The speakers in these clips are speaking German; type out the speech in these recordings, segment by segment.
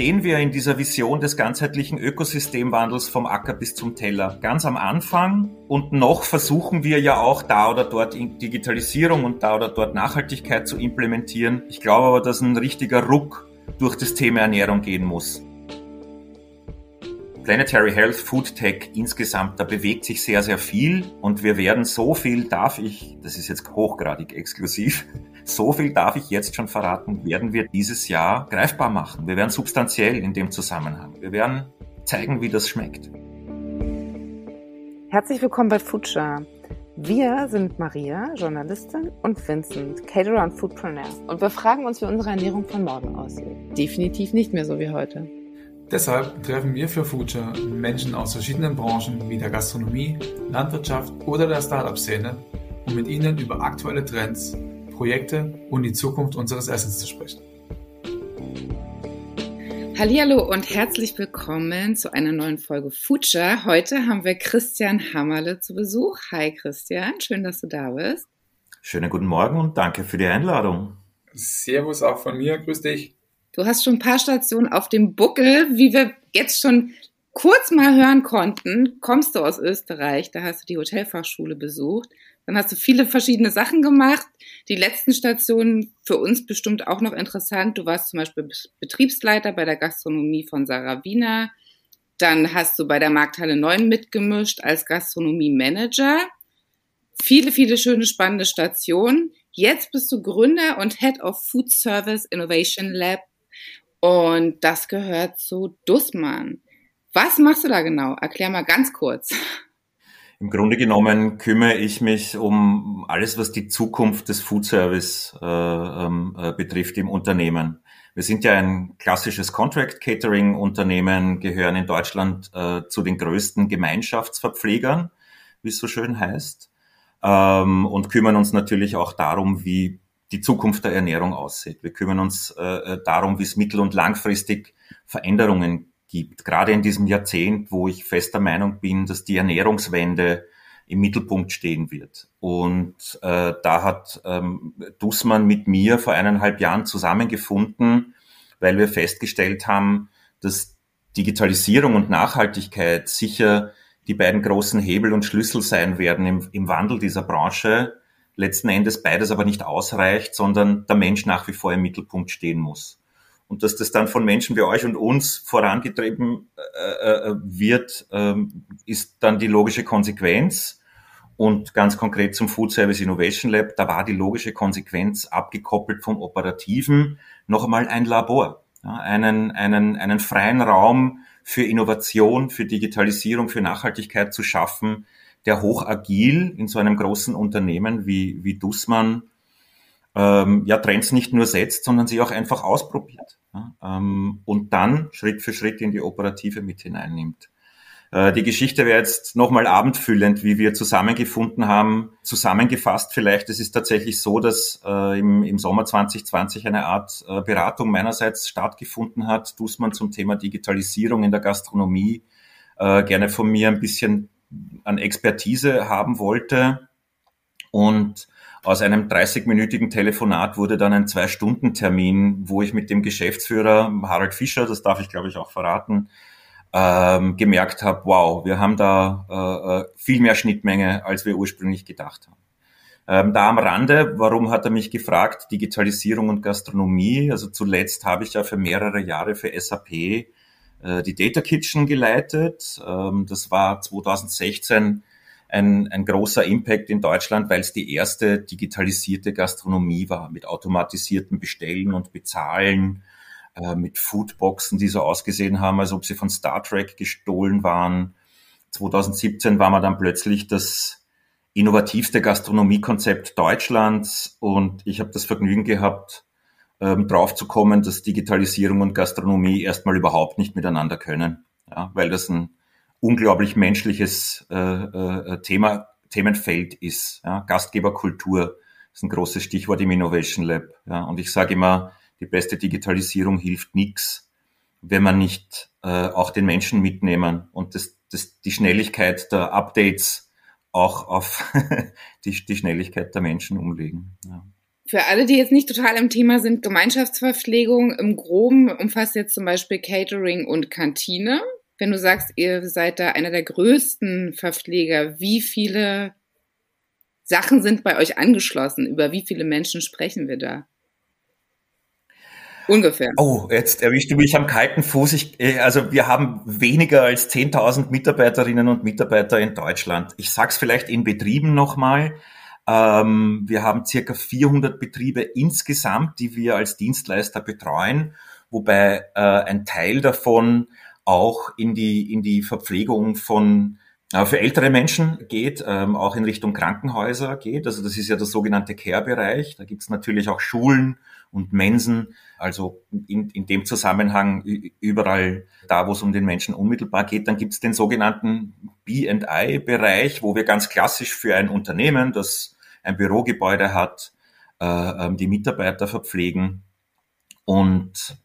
stehen wir in dieser Vision des ganzheitlichen Ökosystemwandels vom Acker bis zum Teller. Ganz am Anfang und noch versuchen wir ja auch da oder dort Digitalisierung und da oder dort Nachhaltigkeit zu implementieren. Ich glaube aber, dass ein richtiger Ruck durch das Thema Ernährung gehen muss. Planetary Health, Food Tech insgesamt, da bewegt sich sehr, sehr viel und wir werden so viel, darf ich, das ist jetzt hochgradig exklusiv, so viel darf ich jetzt schon verraten, werden wir dieses Jahr greifbar machen. Wir werden substanziell in dem Zusammenhang. Wir werden zeigen, wie das schmeckt. Herzlich willkommen bei Future. Wir sind Maria, Journalistin, und Vincent, Caterer und Foodpreneur. Und wir fragen uns, wie unsere Ernährung von morgen aussieht. Definitiv nicht mehr so wie heute. Deshalb treffen wir für Future Menschen aus verschiedenen Branchen wie der Gastronomie, Landwirtschaft oder der Startup-Szene, um mit ihnen über aktuelle Trends, Projekte und die Zukunft unseres Essens zu sprechen. Hallo und herzlich willkommen zu einer neuen Folge Future. Heute haben wir Christian Hammerle zu Besuch. Hi Christian, schön, dass du da bist. Schönen guten Morgen und danke für die Einladung. Servus auch von mir, grüß dich. Du hast schon ein paar Stationen auf dem Buckel, wie wir jetzt schon kurz mal hören konnten. Kommst du aus Österreich, da hast du die Hotelfachschule besucht. Dann hast du viele verschiedene Sachen gemacht. Die letzten Stationen für uns bestimmt auch noch interessant. Du warst zum Beispiel Betriebsleiter bei der Gastronomie von Sarah Wiener. Dann hast du bei der Markthalle 9 mitgemischt als Gastronomie-Manager. Viele, viele schöne, spannende Stationen. Jetzt bist du Gründer und Head of Food Service Innovation Lab und das gehört zu Dussmann. Was machst du da genau? Erklär mal ganz kurz. Im Grunde genommen kümmere ich mich um alles, was die Zukunft des Food Service äh, ähm, äh, betrifft im Unternehmen. Wir sind ja ein klassisches Contract Catering Unternehmen, gehören in Deutschland äh, zu den größten Gemeinschaftsverpflegern, wie es so schön heißt, ähm, und kümmern uns natürlich auch darum, wie die Zukunft der Ernährung aussieht. Wir kümmern uns äh, äh, darum, wie es mittel- und langfristig Veränderungen gibt. Gerade in diesem Jahrzehnt, wo ich fester Meinung bin, dass die Ernährungswende im Mittelpunkt stehen wird. Und äh, da hat ähm, Dussmann mit mir vor eineinhalb Jahren zusammengefunden, weil wir festgestellt haben, dass Digitalisierung und Nachhaltigkeit sicher die beiden großen Hebel und Schlüssel sein werden im, im Wandel dieser Branche letzten Endes beides aber nicht ausreicht, sondern der Mensch nach wie vor im Mittelpunkt stehen muss. Und dass das dann von Menschen wie euch und uns vorangetrieben äh, äh wird, äh, ist dann die logische Konsequenz. Und ganz konkret zum Food Service Innovation Lab, da war die logische Konsequenz abgekoppelt vom Operativen noch einmal ein Labor, ja, einen, einen, einen freien Raum für Innovation, für Digitalisierung, für Nachhaltigkeit zu schaffen, der hoch agil in so einem großen Unternehmen wie, wie Dussmann ähm, ja Trends nicht nur setzt, sondern sie auch einfach ausprobiert und dann Schritt für Schritt in die Operative mit hineinnimmt. Äh, die Geschichte wäre jetzt nochmal abendfüllend, wie wir zusammengefunden haben. Zusammengefasst vielleicht, es ist tatsächlich so, dass äh, im, Sommer 2020 eine Art äh, Beratung meinerseits stattgefunden hat. Dussmann zum Thema Digitalisierung in der Gastronomie gerne von mir ein bisschen an Expertise haben wollte. Und aus einem 30-minütigen Telefonat wurde dann ein Zwei-Stunden-Termin, wo ich mit dem Geschäftsführer Harald Fischer, das darf ich glaube ich auch verraten, ähm, gemerkt habe, wow, wir haben da äh, äh, viel mehr Schnittmenge, als wir ursprünglich gedacht haben. Ähm, da am Rande, warum hat er mich gefragt, Digitalisierung und Gastronomie? Also zuletzt habe ich ja für mehrere Jahre für SAP äh, die Data Kitchen geleitet. Ähm, das war 2016 ein, ein großer Impact in Deutschland, weil es die erste digitalisierte Gastronomie war, mit automatisierten Bestellen und Bezahlen, äh, mit Foodboxen, die so ausgesehen haben, als ob sie von Star Trek gestohlen waren. 2017 war man dann plötzlich das innovativste Gastronomiekonzept Deutschlands und ich habe das Vergnügen gehabt, ähm, drauf dass Digitalisierung und Gastronomie erstmal überhaupt nicht miteinander können, ja, weil das ein unglaublich menschliches äh, äh, Thema, Themenfeld ist. Ja. Gastgeberkultur ist ein großes Stichwort im Innovation Lab. Ja. Und ich sage immer, die beste Digitalisierung hilft nichts, wenn man nicht äh, auch den Menschen mitnehmen und das, das, die Schnelligkeit der Updates auch auf die, die Schnelligkeit der Menschen umlegen. Ja. Für alle, die jetzt nicht total im Thema sind, Gemeinschaftsverpflegung im Groben umfasst jetzt zum Beispiel Catering und Kantine. Wenn du sagst, ihr seid da einer der größten Verpfleger, wie viele Sachen sind bei euch angeschlossen? Über wie viele Menschen sprechen wir da? Ungefähr. Oh, jetzt erwischst du mich am kalten Fuß. Ich, äh, also wir haben weniger als 10.000 Mitarbeiterinnen und Mitarbeiter in Deutschland. Ich sag's vielleicht in Betrieben nochmal. Ähm, wir haben circa 400 Betriebe insgesamt, die wir als Dienstleister betreuen, wobei äh, ein Teil davon auch in die, in die Verpflegung von äh, für ältere Menschen geht, ähm, auch in Richtung Krankenhäuser geht. Also das ist ja der sogenannte Care-Bereich. Da gibt's natürlich auch Schulen und Mensen. Also in, in dem Zusammenhang überall da, wo es um den Menschen unmittelbar geht. Dann gibt's den sogenannten B&I-Bereich, wo wir ganz klassisch für ein Unternehmen, das ein Bürogebäude hat, äh, ähm, die Mitarbeiter verpflegen. Und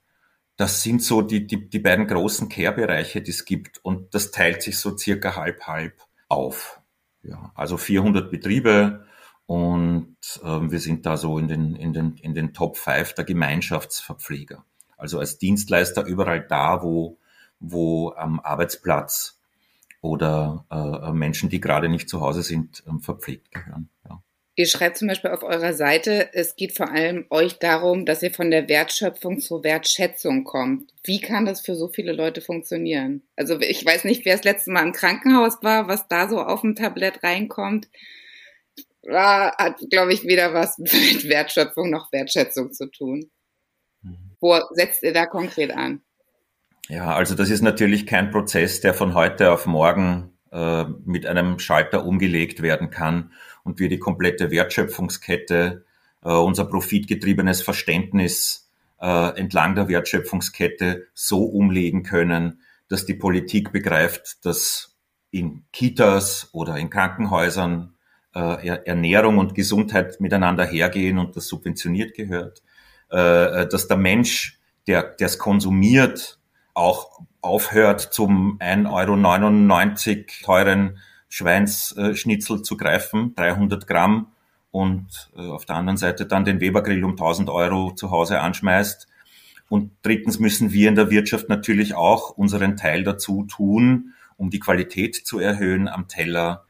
das sind so die, die, die beiden großen Care-Bereiche, die es gibt. Und das teilt sich so circa halb-halb auf. Ja, also 400 Betriebe und ähm, wir sind da so in den, in, den, in den Top 5 der Gemeinschaftsverpfleger. Also als Dienstleister überall da, wo, wo am Arbeitsplatz oder äh, Menschen, die gerade nicht zu Hause sind, ähm, verpflegt gehören. Ihr schreibt zum Beispiel auf eurer Seite, es geht vor allem euch darum, dass ihr von der Wertschöpfung zur Wertschätzung kommt. Wie kann das für so viele Leute funktionieren? Also ich weiß nicht, wer das letzte Mal im Krankenhaus war, was da so auf dem Tablett reinkommt. Hat, glaube ich, weder was mit Wertschöpfung noch Wertschätzung zu tun. Mhm. Wo setzt ihr da konkret an? Ja, also das ist natürlich kein Prozess, der von heute auf morgen äh, mit einem Schalter umgelegt werden kann und wir die komplette Wertschöpfungskette, äh, unser profitgetriebenes Verständnis äh, entlang der Wertschöpfungskette so umlegen können, dass die Politik begreift, dass in Kitas oder in Krankenhäusern äh, Ernährung und Gesundheit miteinander hergehen und das subventioniert gehört, äh, dass der Mensch, der es konsumiert, auch aufhört, zum 1,99 Euro teuren Schweinsschnitzel zu greifen, 300 Gramm, und äh, auf der anderen Seite dann den Webergrill um 1000 Euro zu Hause anschmeißt. Und drittens müssen wir in der Wirtschaft natürlich auch unseren Teil dazu tun, um die Qualität zu erhöhen am Teller,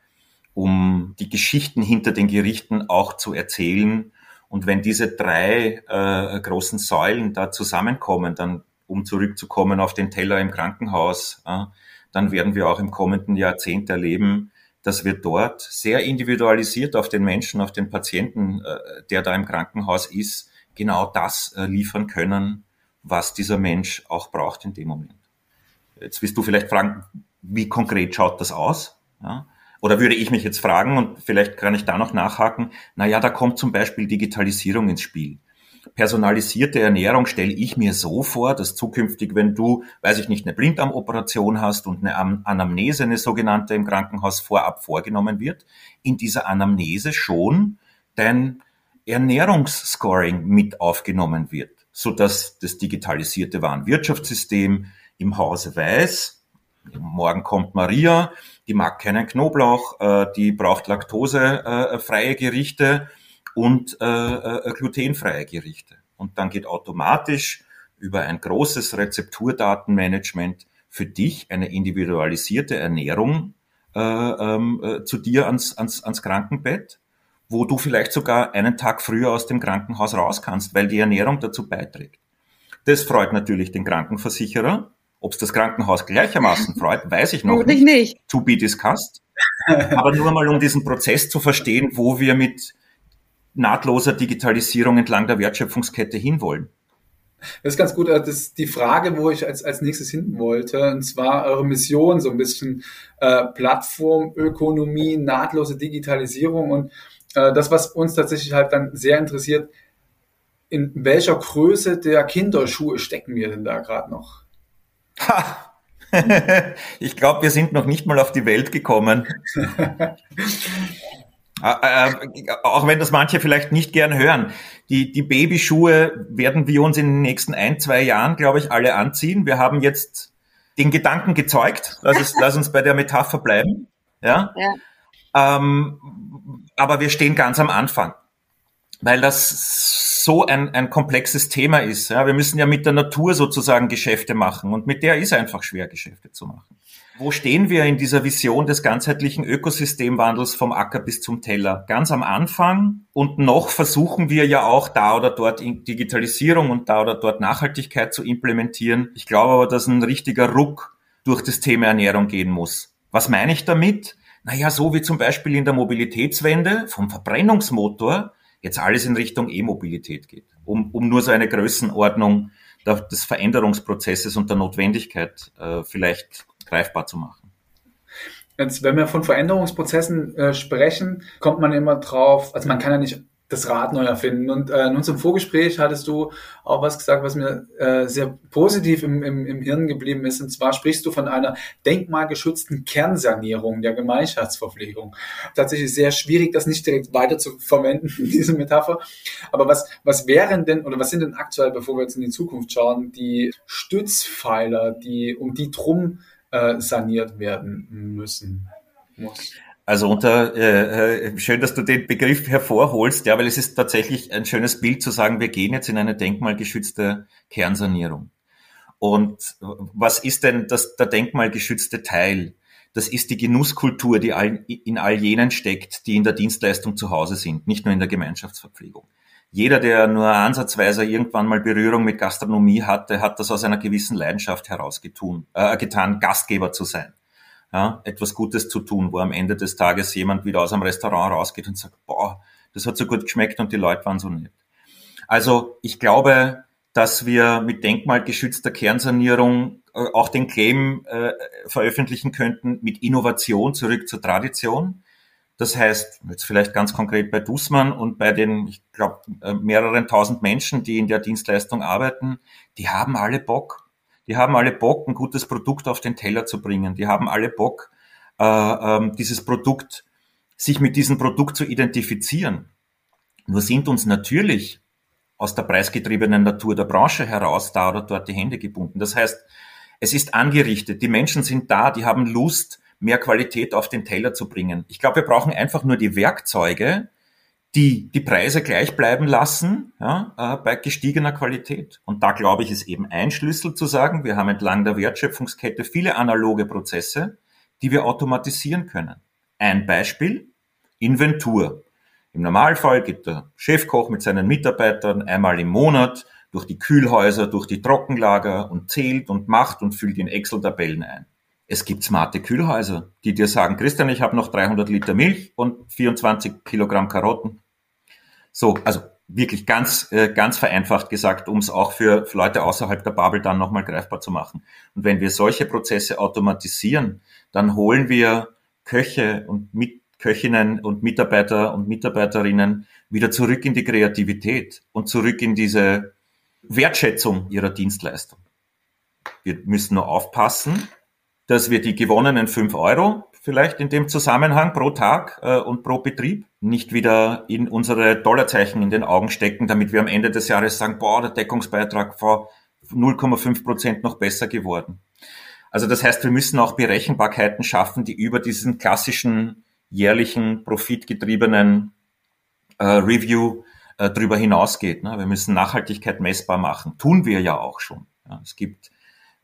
um die Geschichten hinter den Gerichten auch zu erzählen. Und wenn diese drei äh, großen Säulen da zusammenkommen, dann, um zurückzukommen auf den Teller im Krankenhaus, äh, dann werden wir auch im kommenden Jahrzehnt erleben, dass wir dort sehr individualisiert auf den Menschen, auf den Patienten, äh, der da im Krankenhaus ist, genau das äh, liefern können, was dieser Mensch auch braucht in dem Moment. Jetzt wirst du vielleicht fragen, wie konkret schaut das aus? Ja? Oder würde ich mich jetzt fragen, und vielleicht kann ich da noch nachhaken, na ja, da kommt zum Beispiel Digitalisierung ins Spiel personalisierte Ernährung stelle ich mir so vor, dass zukünftig, wenn du, weiß ich nicht, eine Blinddarmoperation hast und eine Anamnese, eine sogenannte im Krankenhaus vorab vorgenommen wird, in dieser Anamnese schon dein Ernährungsscoring mit aufgenommen wird, so dass das digitalisierte Warenwirtschaftssystem im Hause weiß, morgen kommt Maria, die mag keinen Knoblauch, äh, die braucht laktosefreie Gerichte, und äh, äh, glutenfreie Gerichte. Und dann geht automatisch über ein großes Rezepturdatenmanagement für dich eine individualisierte Ernährung äh, ähm, äh, zu dir ans, ans, ans Krankenbett, wo du vielleicht sogar einen Tag früher aus dem Krankenhaus raus kannst, weil die Ernährung dazu beiträgt. Das freut natürlich den Krankenversicherer. Ob es das Krankenhaus gleichermaßen freut, weiß ich noch nicht. nicht. To be discussed. Aber nur mal, um diesen Prozess zu verstehen, wo wir mit nahtloser Digitalisierung entlang der Wertschöpfungskette hinwollen. Das ist ganz gut. Äh, das ist die Frage, wo ich als, als nächstes hinten wollte, und zwar eure Mission, so ein bisschen äh, Plattformökonomie, nahtlose Digitalisierung und äh, das, was uns tatsächlich halt dann sehr interessiert, in welcher Größe der Kinderschuhe stecken wir denn da gerade noch? Ha! ich glaube, wir sind noch nicht mal auf die Welt gekommen. Äh, äh, auch wenn das manche vielleicht nicht gern hören. Die, die Babyschuhe werden wir uns in den nächsten ein, zwei Jahren, glaube ich, alle anziehen. Wir haben jetzt den Gedanken gezeugt. Lass, es, lass uns bei der Metapher bleiben. Ja. ja. Ähm, aber wir stehen ganz am Anfang. Weil das so ein, ein komplexes Thema ist. Ja, wir müssen ja mit der Natur sozusagen Geschäfte machen und mit der ist einfach schwer, Geschäfte zu machen. Wo stehen wir in dieser Vision des ganzheitlichen Ökosystemwandels vom Acker bis zum Teller? Ganz am Anfang und noch versuchen wir ja auch da oder dort Digitalisierung und da oder dort Nachhaltigkeit zu implementieren. Ich glaube aber, dass ein richtiger Ruck durch das Thema Ernährung gehen muss. Was meine ich damit? Naja, so wie zum Beispiel in der Mobilitätswende vom Verbrennungsmotor jetzt alles in Richtung E-Mobilität geht, um, um nur so eine Größenordnung des Veränderungsprozesses und der Notwendigkeit äh, vielleicht greifbar zu machen. Jetzt, wenn wir von Veränderungsprozessen äh, sprechen, kommt man immer drauf, also man kann ja nicht das Rad neu erfinden. Und äh, in unserem Vorgespräch hattest du auch was gesagt, was mir äh, sehr positiv im, im, im Hirn geblieben ist. Und zwar sprichst du von einer denkmalgeschützten Kernsanierung der Gemeinschaftsverpflegung. Tatsächlich sehr schwierig, das nicht direkt weiter zu verwenden, diese Metapher. Aber was, was wären denn, oder was sind denn aktuell, bevor wir jetzt in die Zukunft schauen, die Stützpfeiler, die, um die drum äh, saniert werden müssen? Muss. Also unter äh, äh, schön, dass du den Begriff hervorholst, ja, weil es ist tatsächlich ein schönes Bild zu sagen, wir gehen jetzt in eine denkmalgeschützte Kernsanierung. Und was ist denn das, der denkmalgeschützte Teil? Das ist die Genusskultur, die all, in all jenen steckt, die in der Dienstleistung zu Hause sind, nicht nur in der Gemeinschaftsverpflegung. Jeder, der nur ansatzweise irgendwann mal Berührung mit Gastronomie hatte, hat das aus einer gewissen Leidenschaft herausgetan, äh, getan, Gastgeber zu sein ja, etwas Gutes zu tun, wo am Ende des Tages jemand wieder aus einem Restaurant rausgeht und sagt, boah, das hat so gut geschmeckt und die Leute waren so nett. Also ich glaube, dass wir mit denkmalgeschützter Kernsanierung äh, auch den Claim äh, veröffentlichen könnten mit Innovation zurück zur Tradition. Das heißt, jetzt vielleicht ganz konkret bei Dussmann und bei den, ich glaube, äh, mehreren tausend Menschen, die in der Dienstleistung arbeiten, die haben alle Bock die haben alle Bock, ein gutes Produkt auf den Teller zu bringen. Die haben alle Bock, äh, äh, dieses Produkt, sich mit diesem Produkt zu identifizieren. Nur sind uns natürlich aus der preisgetriebenen Natur der Branche heraus da oder dort die Hände gebunden. Das heißt, es ist angerichtet, die Menschen sind da, die haben Lust, mehr Qualität auf den Teller zu bringen. Ich glaube, wir brauchen einfach nur die Werkzeuge, die die Preise gleich bleiben lassen ja, äh, bei gestiegener Qualität. Und da glaube ich, ist eben ein Schlüssel zu sagen, wir haben entlang der Wertschöpfungskette viele analoge Prozesse, die wir automatisieren können. Ein Beispiel, Inventur. Im Normalfall geht der Chefkoch mit seinen Mitarbeitern einmal im Monat durch die Kühlhäuser, durch die Trockenlager und zählt und macht und füllt in Excel-Tabellen ein. Es gibt smarte Kühlhäuser, die dir sagen, Christian, ich habe noch 300 Liter Milch und 24 Kilogramm Karotten. So, also wirklich ganz, äh, ganz vereinfacht gesagt, um es auch für, Leute außerhalb der Bubble dann nochmal greifbar zu machen. Und wenn wir solche Prozesse automatisieren, dann holen wir Köche und mit Köchinnen und Mitarbeiter und Mitarbeiterinnen wieder zurück in die Kreativität und zurück in diese Wertschätzung ihrer Dienstleistung. Wir müssen nur aufpassen, dass wir die gewonnenen fünf Euro vielleicht in dem Zusammenhang pro Tag äh, und pro Betrieb nicht wieder in unsere Dollarzeichen in den Augen stecken, damit wir am Ende des Jahres sagen, boah, der Deckungsbeitrag war 0,5 Prozent noch besser geworden. Also das heißt, wir müssen auch Berechenbarkeiten schaffen, die über diesen klassischen jährlichen profitgetriebenen äh, Review äh, drüber hinausgeht. Ne? Wir müssen Nachhaltigkeit messbar machen. Tun wir ja auch schon. Ja, es gibt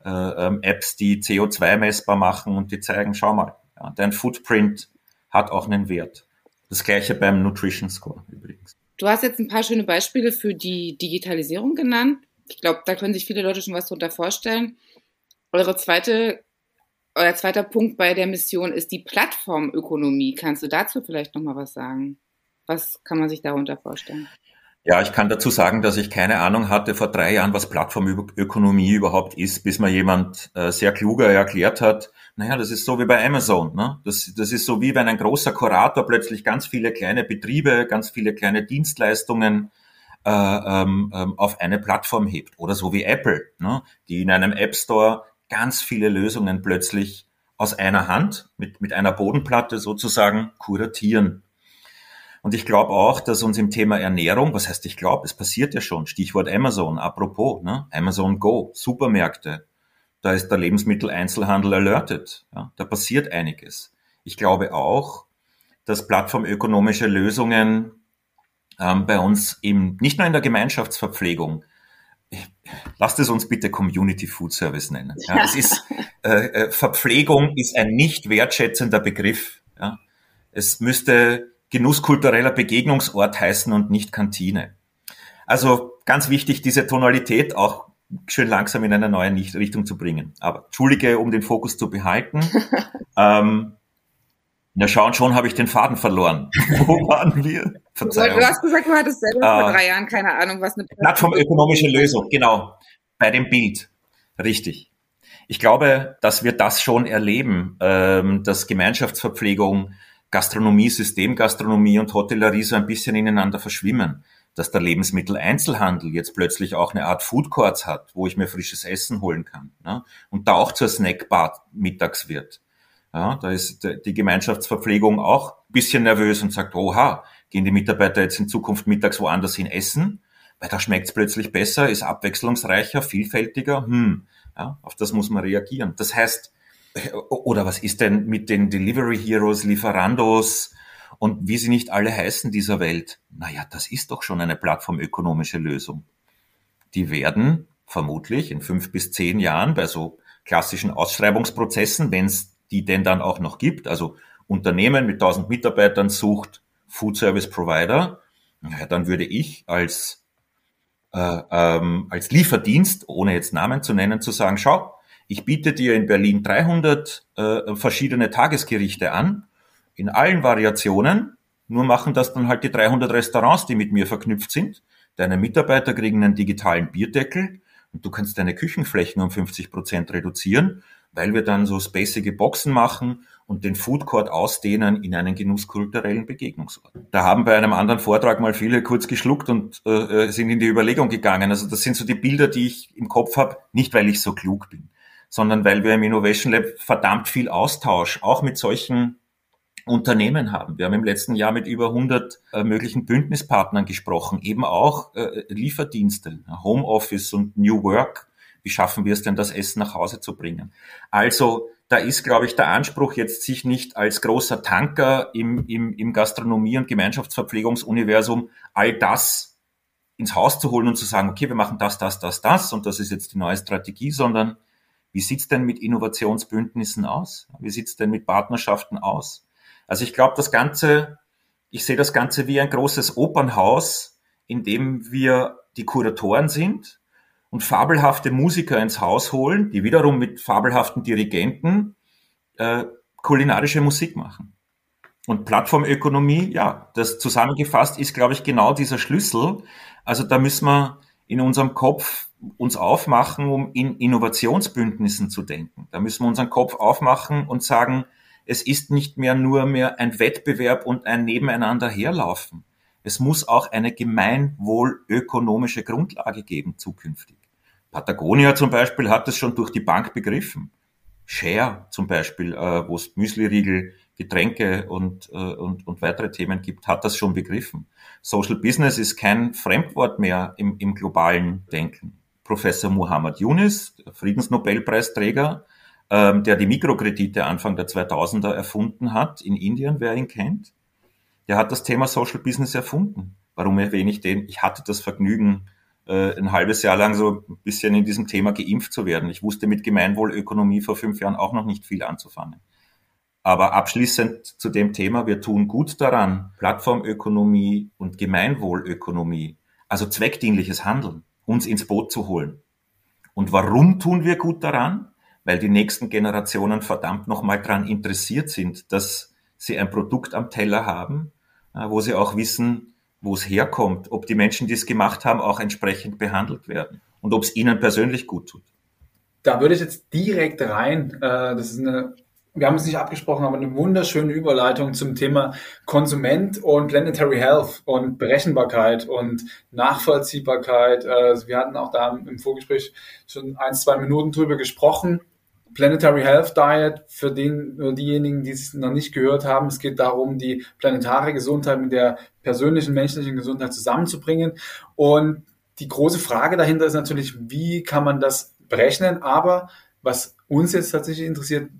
äh, ähm, Apps, die CO2 messbar machen und die zeigen, schau mal, ja, dein Footprint hat auch einen Wert. Das gleiche beim Nutrition Score übrigens. Du hast jetzt ein paar schöne Beispiele für die Digitalisierung genannt. Ich glaube, da können sich viele Leute schon was darunter vorstellen. Eure zweite, euer zweiter Punkt bei der Mission ist die Plattformökonomie. Kannst du dazu vielleicht noch mal was sagen? Was kann man sich darunter vorstellen? Ja, ich kann dazu sagen, dass ich keine Ahnung hatte vor drei Jahren, was Plattformökonomie überhaupt ist, bis mir jemand äh, sehr kluger erklärt hat, naja, das ist so wie bei Amazon. Ne? Das, das ist so wie wenn ein großer Kurator plötzlich ganz viele kleine Betriebe, ganz viele kleine Dienstleistungen äh, ähm, ähm, auf eine Plattform hebt. Oder so wie Apple, ne? die in einem App Store ganz viele Lösungen plötzlich aus einer Hand mit, mit einer Bodenplatte sozusagen kuratieren. Und ich glaube auch, dass uns im Thema Ernährung, was heißt ich glaube, es passiert ja schon, Stichwort Amazon, apropos, ne? Amazon Go, Supermärkte, da ist der Lebensmitteleinzelhandel alerted, ja? da passiert einiges. Ich glaube auch, dass plattformökonomische Lösungen ähm, bei uns im, nicht nur in der Gemeinschaftsverpflegung, lasst es uns bitte Community Food Service nennen. Ja, es ist, äh, äh, Verpflegung ist ein nicht wertschätzender Begriff. Ja. Es müsste genusskultureller Begegnungsort heißen und nicht Kantine. Also ganz wichtig, diese Tonalität auch schön langsam in einer neuen Richtung zu bringen. Aber entschuldige, um den Fokus zu behalten. ähm, na schauen, schon habe ich den Faden verloren. Wo waren wir? Verzeihung. Du hast gesagt, du hattest selber äh, vor drei Jahren keine Ahnung, was eine Plattformökonomische Lösung, genau. Bei dem Bild. Richtig. Ich glaube, dass wir das schon erleben, ähm, dass Gemeinschaftsverpflegung, Gastronomie, Systemgastronomie und Hotellerie so ein bisschen ineinander verschwimmen. Dass der Lebensmitteleinzelhandel jetzt plötzlich auch eine Art Food Courts hat, wo ich mir frisches Essen holen kann. Ne? Und da auch zur Snackbar mittags wird. Ja, da ist die Gemeinschaftsverpflegung auch ein bisschen nervös und sagt, oha, gehen die Mitarbeiter jetzt in Zukunft mittags woanders hin essen? Weil da schmeckt es plötzlich besser, ist abwechslungsreicher, vielfältiger. Hm, ja, auf das muss man reagieren. Das heißt, oder was ist denn mit den Delivery Heroes, Lieferandos und wie sie nicht alle heißen dieser Welt? Naja, das ist doch schon eine plattformökonomische Lösung. Die werden vermutlich in fünf bis zehn Jahren bei so klassischen Ausschreibungsprozessen, wenn es die denn dann auch noch gibt. Also Unternehmen mit 1000 Mitarbeitern sucht Food Service Provider. Ja, dann würde ich als, äh, ähm, als Lieferdienst, ohne jetzt Namen zu nennen, zu sagen, schau, ich biete dir in Berlin 300 äh, verschiedene Tagesgerichte an, in allen Variationen, nur machen das dann halt die 300 Restaurants, die mit mir verknüpft sind. Deine Mitarbeiter kriegen einen digitalen Bierdeckel und du kannst deine Küchenflächen um 50 Prozent reduzieren weil wir dann so spacige Boxen machen und den Food Court ausdehnen in einen genusskulturellen Begegnungsort. Da haben bei einem anderen Vortrag mal viele kurz geschluckt und äh, sind in die Überlegung gegangen. Also das sind so die Bilder, die ich im Kopf habe, nicht weil ich so klug bin, sondern weil wir im Innovation Lab verdammt viel Austausch auch mit solchen Unternehmen haben. Wir haben im letzten Jahr mit über 100 äh, möglichen Bündnispartnern gesprochen, eben auch äh, Lieferdienste, Homeoffice und New Work wie schaffen wir es denn, das Essen nach Hause zu bringen? Also da ist, glaube ich, der Anspruch jetzt, sich nicht als großer Tanker im, im, im Gastronomie- und Gemeinschaftsverpflegungsuniversum all das ins Haus zu holen und zu sagen, okay, wir machen das, das, das, das und das ist jetzt die neue Strategie, sondern wie sieht's denn mit Innovationsbündnissen aus? Wie sieht's denn mit Partnerschaften aus? Also ich glaube, das Ganze, ich sehe das Ganze wie ein großes Opernhaus, in dem wir die Kuratoren sind, und fabelhafte Musiker ins Haus holen, die wiederum mit fabelhaften Dirigenten äh, kulinarische Musik machen. Und Plattformökonomie, ja, das zusammengefasst ist, glaube ich, genau dieser Schlüssel. Also da müssen wir in unserem Kopf uns aufmachen, um in Innovationsbündnissen zu denken. Da müssen wir unseren Kopf aufmachen und sagen, es ist nicht mehr nur mehr ein Wettbewerb und ein Nebeneinander herlaufen. Es muss auch eine gemeinwohlökonomische Grundlage geben zukünftig. Patagonia zum Beispiel hat es schon durch die Bank begriffen. Share zum Beispiel, äh, wo es Müsli-Riegel, Getränke und, äh, und, und weitere Themen gibt, hat das schon begriffen. Social Business ist kein Fremdwort mehr im, im globalen Denken. Professor Muhammad Yunus, Friedensnobelpreisträger, ähm, der die Mikrokredite Anfang der 2000er erfunden hat in Indien, wer ihn kennt, der hat das Thema Social Business erfunden. Warum erwähne ich den? Ich hatte das Vergnügen, äh, ein halbes Jahr lang so ein bisschen in diesem Thema geimpft zu werden. Ich wusste mit Gemeinwohlökonomie vor fünf Jahren auch noch nicht viel anzufangen. Aber abschließend zu dem Thema, wir tun gut daran, Plattformökonomie und Gemeinwohlökonomie, also zweckdienliches Handeln, uns ins Boot zu holen. Und warum tun wir gut daran? Weil die nächsten Generationen verdammt nochmal daran interessiert sind, dass sie ein Produkt am Teller haben, äh, wo sie auch wissen, wo es herkommt, ob die Menschen, die es gemacht haben, auch entsprechend behandelt werden und ob es ihnen persönlich gut tut. Da würde ich jetzt direkt rein. Äh, das ist eine, wir haben es nicht abgesprochen, aber eine wunderschöne Überleitung zum Thema Konsument und Planetary Health und Berechenbarkeit und Nachvollziehbarkeit. Äh, wir hatten auch da im Vorgespräch schon ein, zwei Minuten drüber gesprochen. Planetary Health Diet, für den, diejenigen, die es noch nicht gehört haben, es geht darum, die planetare Gesundheit mit der persönlichen menschlichen Gesundheit zusammenzubringen. Und die große Frage dahinter ist natürlich, wie kann man das berechnen? Aber was uns jetzt tatsächlich interessiert,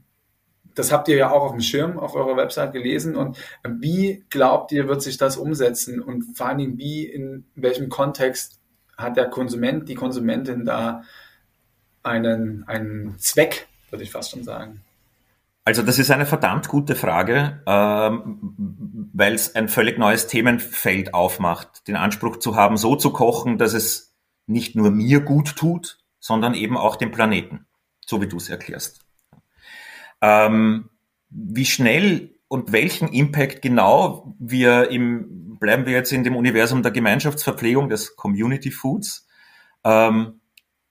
das habt ihr ja auch auf dem Schirm auf eurer Website gelesen. Und wie glaubt ihr, wird sich das umsetzen? Und vor allen Dingen, wie, in welchem Kontext hat der Konsument, die Konsumentin da einen, einen Zweck, würde ich fast schon sagen? Also das ist eine verdammt gute Frage, ähm, weil es ein völlig neues Themenfeld aufmacht, den Anspruch zu haben, so zu kochen, dass es nicht nur mir gut tut, sondern eben auch dem Planeten, so wie du es erklärst. Ähm, wie schnell und welchen Impact genau wir im, bleiben wir jetzt in dem Universum der Gemeinschaftsverpflegung des Community Foods, ähm,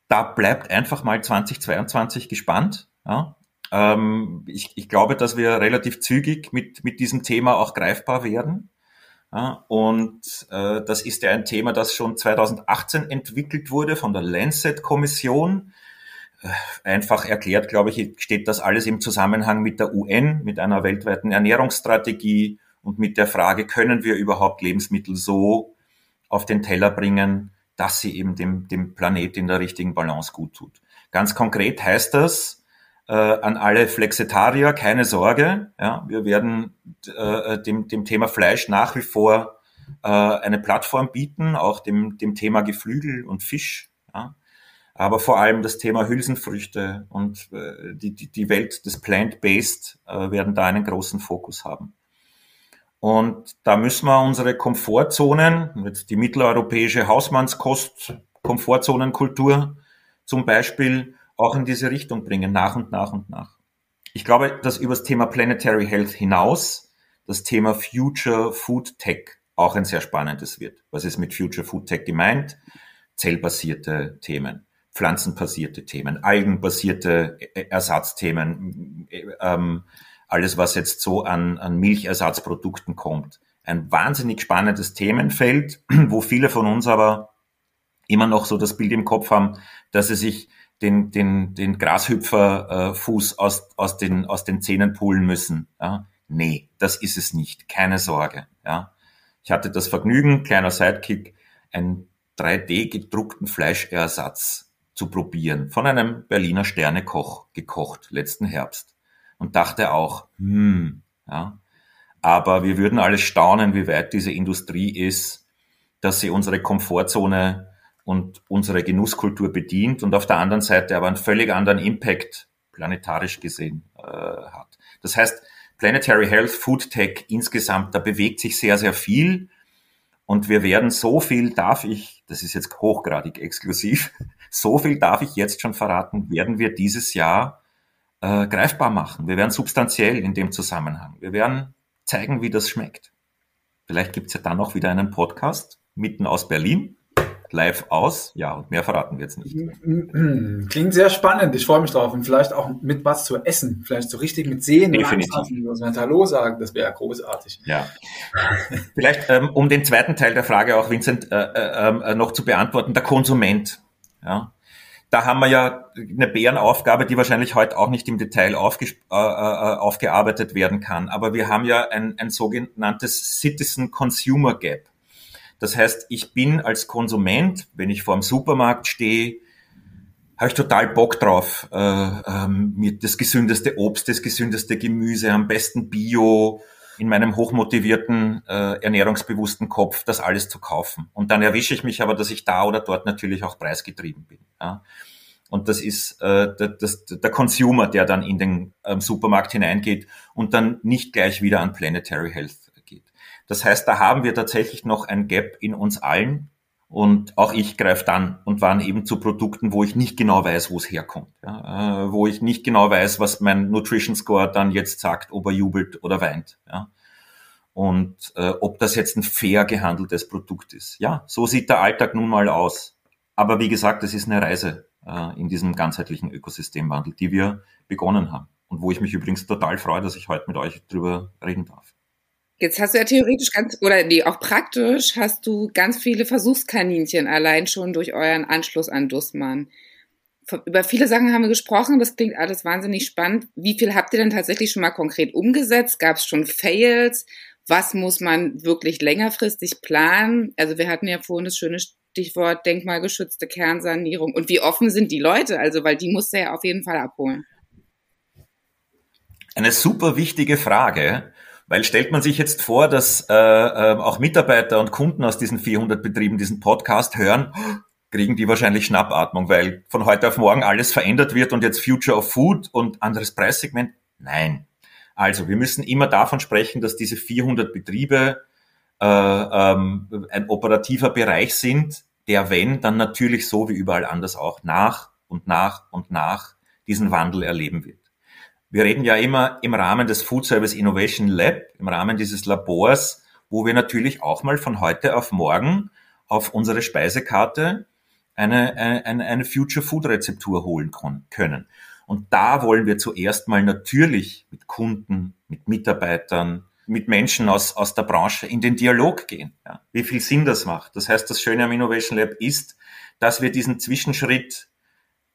da bleibt einfach mal 2022 gespannt. Ja? Ähm, ich, ich glaube, dass wir relativ zügig mit, mit diesem Thema auch greifbar werden. Ja, und äh, das ist ja ein Thema, das schon 2018 entwickelt wurde von der Lancet-Kommission. Einfach erklärt, glaube ich, steht das alles im Zusammenhang mit der UN, mit einer weltweiten Ernährungsstrategie und mit der Frage, können wir überhaupt Lebensmittel so auf den Teller bringen, dass sie eben dem, dem Planet in der richtigen Balance gut tut. Ganz konkret heißt das, äh, an alle Flexitarier, keine Sorge. Ja, wir werden äh, dem, dem Thema Fleisch nach wie vor äh, eine Plattform bieten, auch dem, dem Thema Geflügel und Fisch. Aber vor allem das Thema Hülsenfrüchte und äh, die, die, Welt des Plant-Based äh, werden da einen großen Fokus haben. Und da müssen wir unsere Komfortzonen, jetzt die mitteleuropäische Hausmannskost, Komfortzonenkultur zum Beispiel, auch in diese Richtung bringen, nach und nach und nach. Ich glaube, dass über das Thema Planetary Health hinaus das Thema Future Food Tech auch ein sehr spannendes wird. Was ist mit Future Food Tech gemeint? Zellbasierte Themen, pflanzenbasierte Themen, algenbasierte Ersatzthemen, ähm, alles, was jetzt so an, an Milchersatzprodukten kommt. Ein wahnsinnig spannendes Themenfeld, wo viele von uns aber immer noch so das Bild im Kopf haben, dass sie sich den, den, den Grashüpferfuß äh, aus, aus, den, aus den Zähnen pullen müssen. Ja? Nee, das ist es nicht. Keine Sorge. Ja? Ich hatte das Vergnügen, kleiner Sidekick, einen 3D-gedruckten Fleischersatz zu probieren, von einem Berliner Sternekoch gekocht, letzten Herbst. Und dachte auch, hm, ja. Aber wir würden alle staunen, wie weit diese Industrie ist, dass sie unsere Komfortzone und unsere Genusskultur bedient und auf der anderen Seite aber einen völlig anderen Impact planetarisch gesehen äh, hat. Das heißt, Planetary Health, Food Tech insgesamt, da bewegt sich sehr, sehr viel und wir werden so viel, darf ich, das ist jetzt hochgradig exklusiv, so viel darf ich jetzt schon verraten, werden wir dieses Jahr äh, greifbar machen. Wir werden substanziell in dem Zusammenhang. Wir werden zeigen, wie das schmeckt. Vielleicht gibt's ja dann noch wieder einen Podcast mitten aus Berlin live aus. Ja, und mehr verraten wir jetzt nicht. Klingt sehr spannend. Ich freue mich drauf. Und vielleicht auch mit was zu essen. Vielleicht so richtig mit Sehen. Definitiv. Was wir Hallo sagen, das wäre großartig. Ja. vielleicht, ähm, um den zweiten Teil der Frage auch, Vincent, äh, äh, äh, noch zu beantworten. Der Konsument. Ja. Da haben wir ja eine Bärenaufgabe, die wahrscheinlich heute auch nicht im Detail aufge äh, äh, aufgearbeitet werden kann. Aber wir haben ja ein, ein sogenanntes Citizen Consumer Gap. Das heißt, ich bin als Konsument, wenn ich vor dem Supermarkt stehe, habe ich total Bock drauf, äh, ähm, mir das gesündeste Obst, das gesündeste Gemüse, am besten Bio, in meinem hochmotivierten, äh, ernährungsbewussten Kopf das alles zu kaufen. Und dann erwische ich mich aber, dass ich da oder dort natürlich auch preisgetrieben bin. Ja. Und das ist äh, der, das, der Consumer, der dann in den ähm, Supermarkt hineingeht und dann nicht gleich wieder an Planetary Health das heißt, da haben wir tatsächlich noch ein Gap in uns allen. Und auch ich greife dann und waren eben zu Produkten, wo ich nicht genau weiß, wo es herkommt. Ja, äh, wo ich nicht genau weiß, was mein Nutrition Score dann jetzt sagt, ob er jubelt oder weint. Ja. Und äh, ob das jetzt ein fair gehandeltes Produkt ist. Ja, so sieht der Alltag nun mal aus. Aber wie gesagt, es ist eine Reise äh, in diesem ganzheitlichen Ökosystemwandel, die wir begonnen haben. Und wo ich mich übrigens total freue, dass ich heute mit euch drüber reden darf. Jetzt hast du ja theoretisch ganz, oder nee, auch praktisch hast du ganz viele Versuchskaninchen allein schon durch euren Anschluss an Dussmann. Über viele Sachen haben wir gesprochen, das klingt alles wahnsinnig spannend. Wie viel habt ihr denn tatsächlich schon mal konkret umgesetzt? Gab es schon Fails? Was muss man wirklich längerfristig planen? Also wir hatten ja vorhin das schöne Stichwort denkmalgeschützte Kernsanierung. Und wie offen sind die Leute? Also, weil die musst du ja auf jeden Fall abholen. Eine super wichtige Frage, weil stellt man sich jetzt vor, dass äh, äh, auch Mitarbeiter und Kunden aus diesen 400 Betrieben diesen Podcast hören, kriegen die wahrscheinlich Schnappatmung, weil von heute auf morgen alles verändert wird und jetzt Future of Food und anderes Preissegment. Nein. Also wir müssen immer davon sprechen, dass diese 400 Betriebe äh, ähm, ein operativer Bereich sind, der, wenn, dann natürlich so wie überall anders auch nach und nach und nach diesen Wandel erleben wird. Wir reden ja immer im Rahmen des Food Service Innovation Lab, im Rahmen dieses Labors, wo wir natürlich auch mal von heute auf morgen auf unsere Speisekarte eine, eine, eine Future Food Rezeptur holen können. Und da wollen wir zuerst mal natürlich mit Kunden, mit Mitarbeitern, mit Menschen aus, aus der Branche in den Dialog gehen. Ja. Wie viel Sinn das macht. Das heißt, das Schöne am Innovation Lab ist, dass wir diesen Zwischenschritt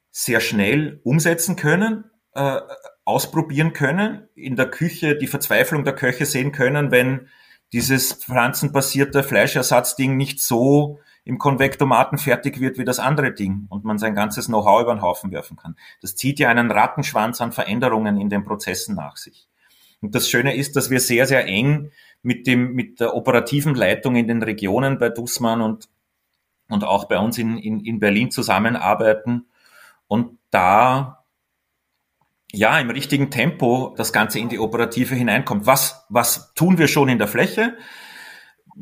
sehr schnell umsetzen können, äh, ausprobieren können, in der Küche die Verzweiflung der Köche sehen können, wenn dieses pflanzenbasierte Fleischersatzding nicht so im Konvektomaten fertig wird wie das andere Ding und man sein ganzes Know-how über den Haufen werfen kann. Das zieht ja einen Rattenschwanz an Veränderungen in den Prozessen nach sich. Und das Schöne ist, dass wir sehr, sehr eng mit dem, mit der operativen Leitung in den Regionen bei Dussmann und, und auch bei uns in, in, in Berlin zusammenarbeiten und da ja im richtigen Tempo das Ganze in die Operative hineinkommt. Was, was tun wir schon in der Fläche?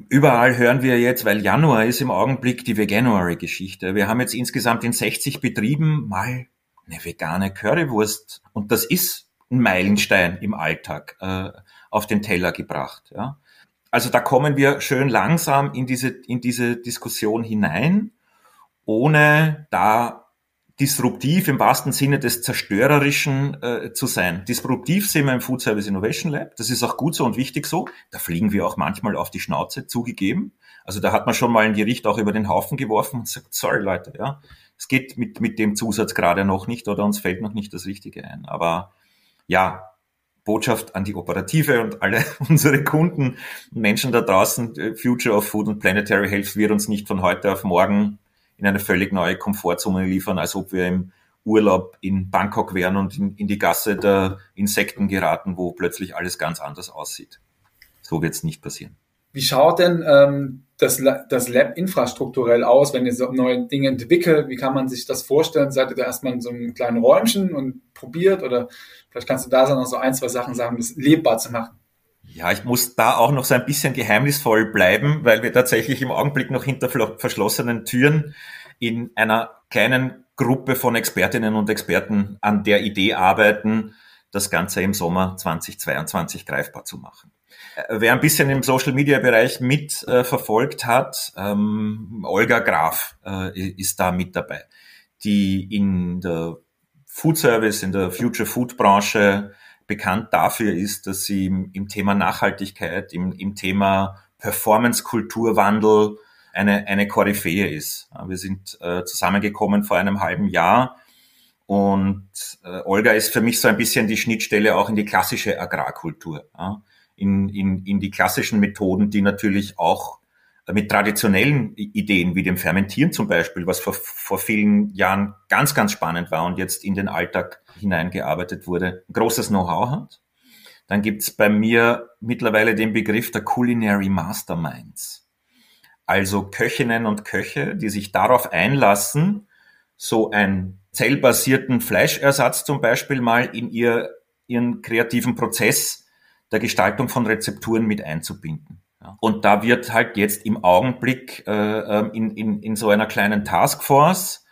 Überall hören wir jetzt, weil Januar ist im Augenblick die Veganuary-Geschichte. Wir haben jetzt insgesamt in 60 Betrieben mal eine vegane Currywurst und das ist ein Meilenstein im Alltag äh, auf den Teller gebracht. Ja. Also da kommen wir schön langsam in diese, in diese Diskussion hinein, ohne da disruptiv im wahrsten Sinne des Zerstörerischen äh, zu sein. Disruptiv sind wir im Food Service Innovation Lab. Das ist auch gut so und wichtig so. Da fliegen wir auch manchmal auf die Schnauze, zugegeben. Also da hat man schon mal ein Gericht auch über den Haufen geworfen und sagt, sorry Leute, ja, es geht mit, mit dem Zusatz gerade noch nicht oder uns fällt noch nicht das Richtige ein. Aber ja, Botschaft an die Operative und alle unsere Kunden und Menschen da draußen, äh, Future of Food und Planetary Health wird uns nicht von heute auf morgen in eine völlig neue Komfortzone liefern, als ob wir im Urlaub in Bangkok wären und in, in die Gasse der Insekten geraten, wo plötzlich alles ganz anders aussieht. So wird es nicht passieren. Wie schaut denn ähm, das, das Lab infrastrukturell aus, wenn ihr so neue Dinge entwickelt? Wie kann man sich das vorstellen? Seid ihr da erstmal in so einem kleinen Räumchen und probiert? Oder vielleicht kannst du da noch so ein, zwei Sachen sagen, das lebbar zu machen. Ja, ich muss da auch noch so ein bisschen geheimnisvoll bleiben, weil wir tatsächlich im Augenblick noch hinter verschlossenen Türen in einer kleinen Gruppe von Expertinnen und Experten an der Idee arbeiten, das Ganze im Sommer 2022 greifbar zu machen. Äh, wer ein bisschen im Social-Media-Bereich mit äh, hat, ähm, Olga Graf äh, ist da mit dabei, die in der Food Service, in der Future Food Branche bekannt dafür ist, dass sie im, im Thema Nachhaltigkeit, im, im Thema Performance-Kulturwandel eine, eine Koryphäe ist. Wir sind äh, zusammengekommen vor einem halben Jahr und äh, Olga ist für mich so ein bisschen die Schnittstelle auch in die klassische Agrarkultur, ja? in, in, in die klassischen Methoden, die natürlich auch mit traditionellen Ideen wie dem Fermentieren zum Beispiel, was vor, vor vielen Jahren ganz, ganz spannend war und jetzt in den Alltag hineingearbeitet wurde, ein großes Know-how hat. Dann gibt's bei mir mittlerweile den Begriff der Culinary Masterminds. Also Köchinnen und Köche, die sich darauf einlassen, so einen zellbasierten Fleischersatz zum Beispiel mal in ihr, ihren kreativen Prozess der Gestaltung von Rezepturen mit einzubinden. Und da wird halt jetzt im Augenblick äh, ähm, in, in, in so einer kleinen Taskforce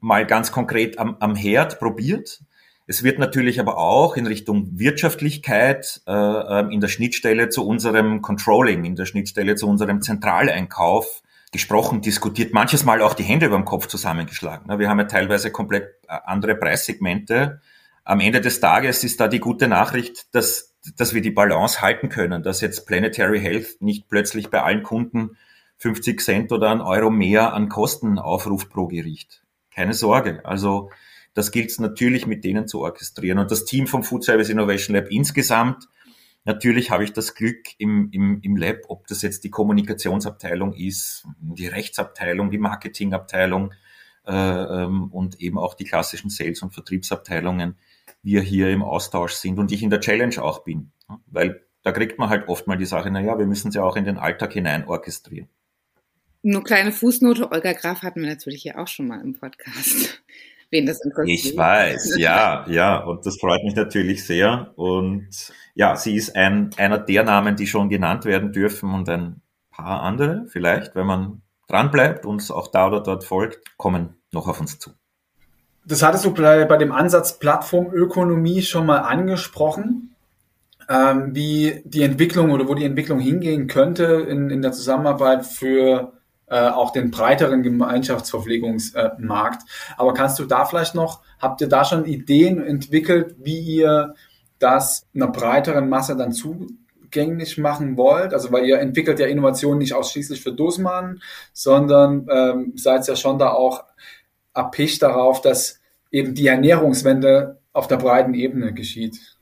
mal ganz konkret am, am Herd probiert. Es wird natürlich aber auch in Richtung Wirtschaftlichkeit äh, ähm, in der Schnittstelle zu unserem Controlling, in der Schnittstelle zu unserem Zentraleinkauf gesprochen, diskutiert, manches Mal auch die Hände über dem Kopf zusammengeschlagen. Wir haben ja teilweise komplett äh, andere Preissegmente. Am Ende des Tages ist da die gute Nachricht, dass dass wir die Balance halten können, dass jetzt Planetary Health nicht plötzlich bei allen Kunden 50 Cent oder ein Euro mehr an Kosten aufruft pro Gericht. Keine Sorge. Also das gilt es natürlich mit denen zu orchestrieren. Und das Team vom Food Service Innovation Lab insgesamt, natürlich habe ich das Glück im, im, im Lab, ob das jetzt die Kommunikationsabteilung ist, die Rechtsabteilung, die Marketingabteilung äh, ähm, und eben auch die klassischen Sales- und Vertriebsabteilungen, wir hier im Austausch sind und ich in der Challenge auch bin. Weil da kriegt man halt oft mal die Sache, na ja, wir müssen sie auch in den Alltag hinein orchestrieren. Nur kleine Fußnote, Olga Graf hatten wir natürlich hier auch schon mal im Podcast. Wen das interessiert. Ich weiß, ja, ja, und das freut mich natürlich sehr. Und ja, sie ist ein, einer der Namen, die schon genannt werden dürfen und ein paar andere vielleicht, wenn man dranbleibt, uns auch da oder dort folgt, kommen noch auf uns zu. Das hattest du bei, bei dem Ansatz Plattformökonomie schon mal angesprochen, ähm, wie die Entwicklung oder wo die Entwicklung hingehen könnte in, in der Zusammenarbeit für äh, auch den breiteren Gemeinschaftsverpflegungsmarkt. Aber kannst du da vielleicht noch, habt ihr da schon Ideen entwickelt, wie ihr das einer breiteren Masse dann zugänglich machen wollt? Also weil ihr entwickelt ja Innovationen nicht ausschließlich für Dosmann, sondern ähm, seid ja schon da auch erpicht darauf, dass eben die Ernährungswende auf der breiten Ebene geschieht.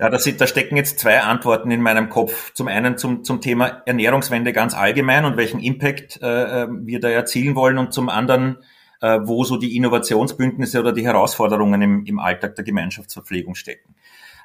Ja, da, sind, da stecken jetzt zwei Antworten in meinem Kopf. Zum einen zum, zum Thema Ernährungswende ganz allgemein und welchen Impact äh, äh, wir da erzielen wollen und zum anderen, äh, wo so die Innovationsbündnisse oder die Herausforderungen im, im Alltag der Gemeinschaftsverpflegung stecken.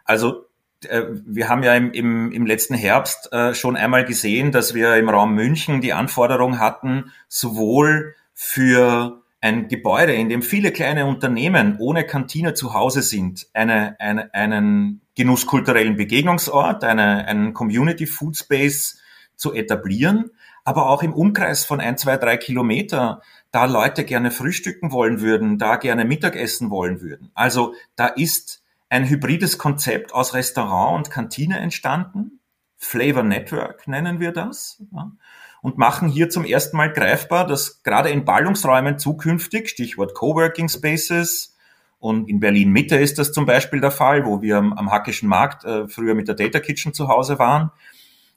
Also äh, wir haben ja im, im, im letzten Herbst äh, schon einmal gesehen, dass wir im Raum München die Anforderung hatten, sowohl für ein Gebäude, in dem viele kleine Unternehmen ohne Kantine zu Hause sind, eine, eine, einen genusskulturellen Begegnungsort, eine, einen Community Food Space zu etablieren, aber auch im Umkreis von ein, zwei, drei Kilometer, da Leute gerne frühstücken wollen würden, da gerne Mittagessen wollen würden. Also da ist ein hybrides Konzept aus Restaurant und Kantine entstanden. Flavor Network nennen wir das. Ja und machen hier zum ersten Mal greifbar, dass gerade in Ballungsräumen zukünftig, Stichwort Coworking Spaces, und in Berlin Mitte ist das zum Beispiel der Fall, wo wir am, am Hackischen Markt äh, früher mit der Data Kitchen zu Hause waren.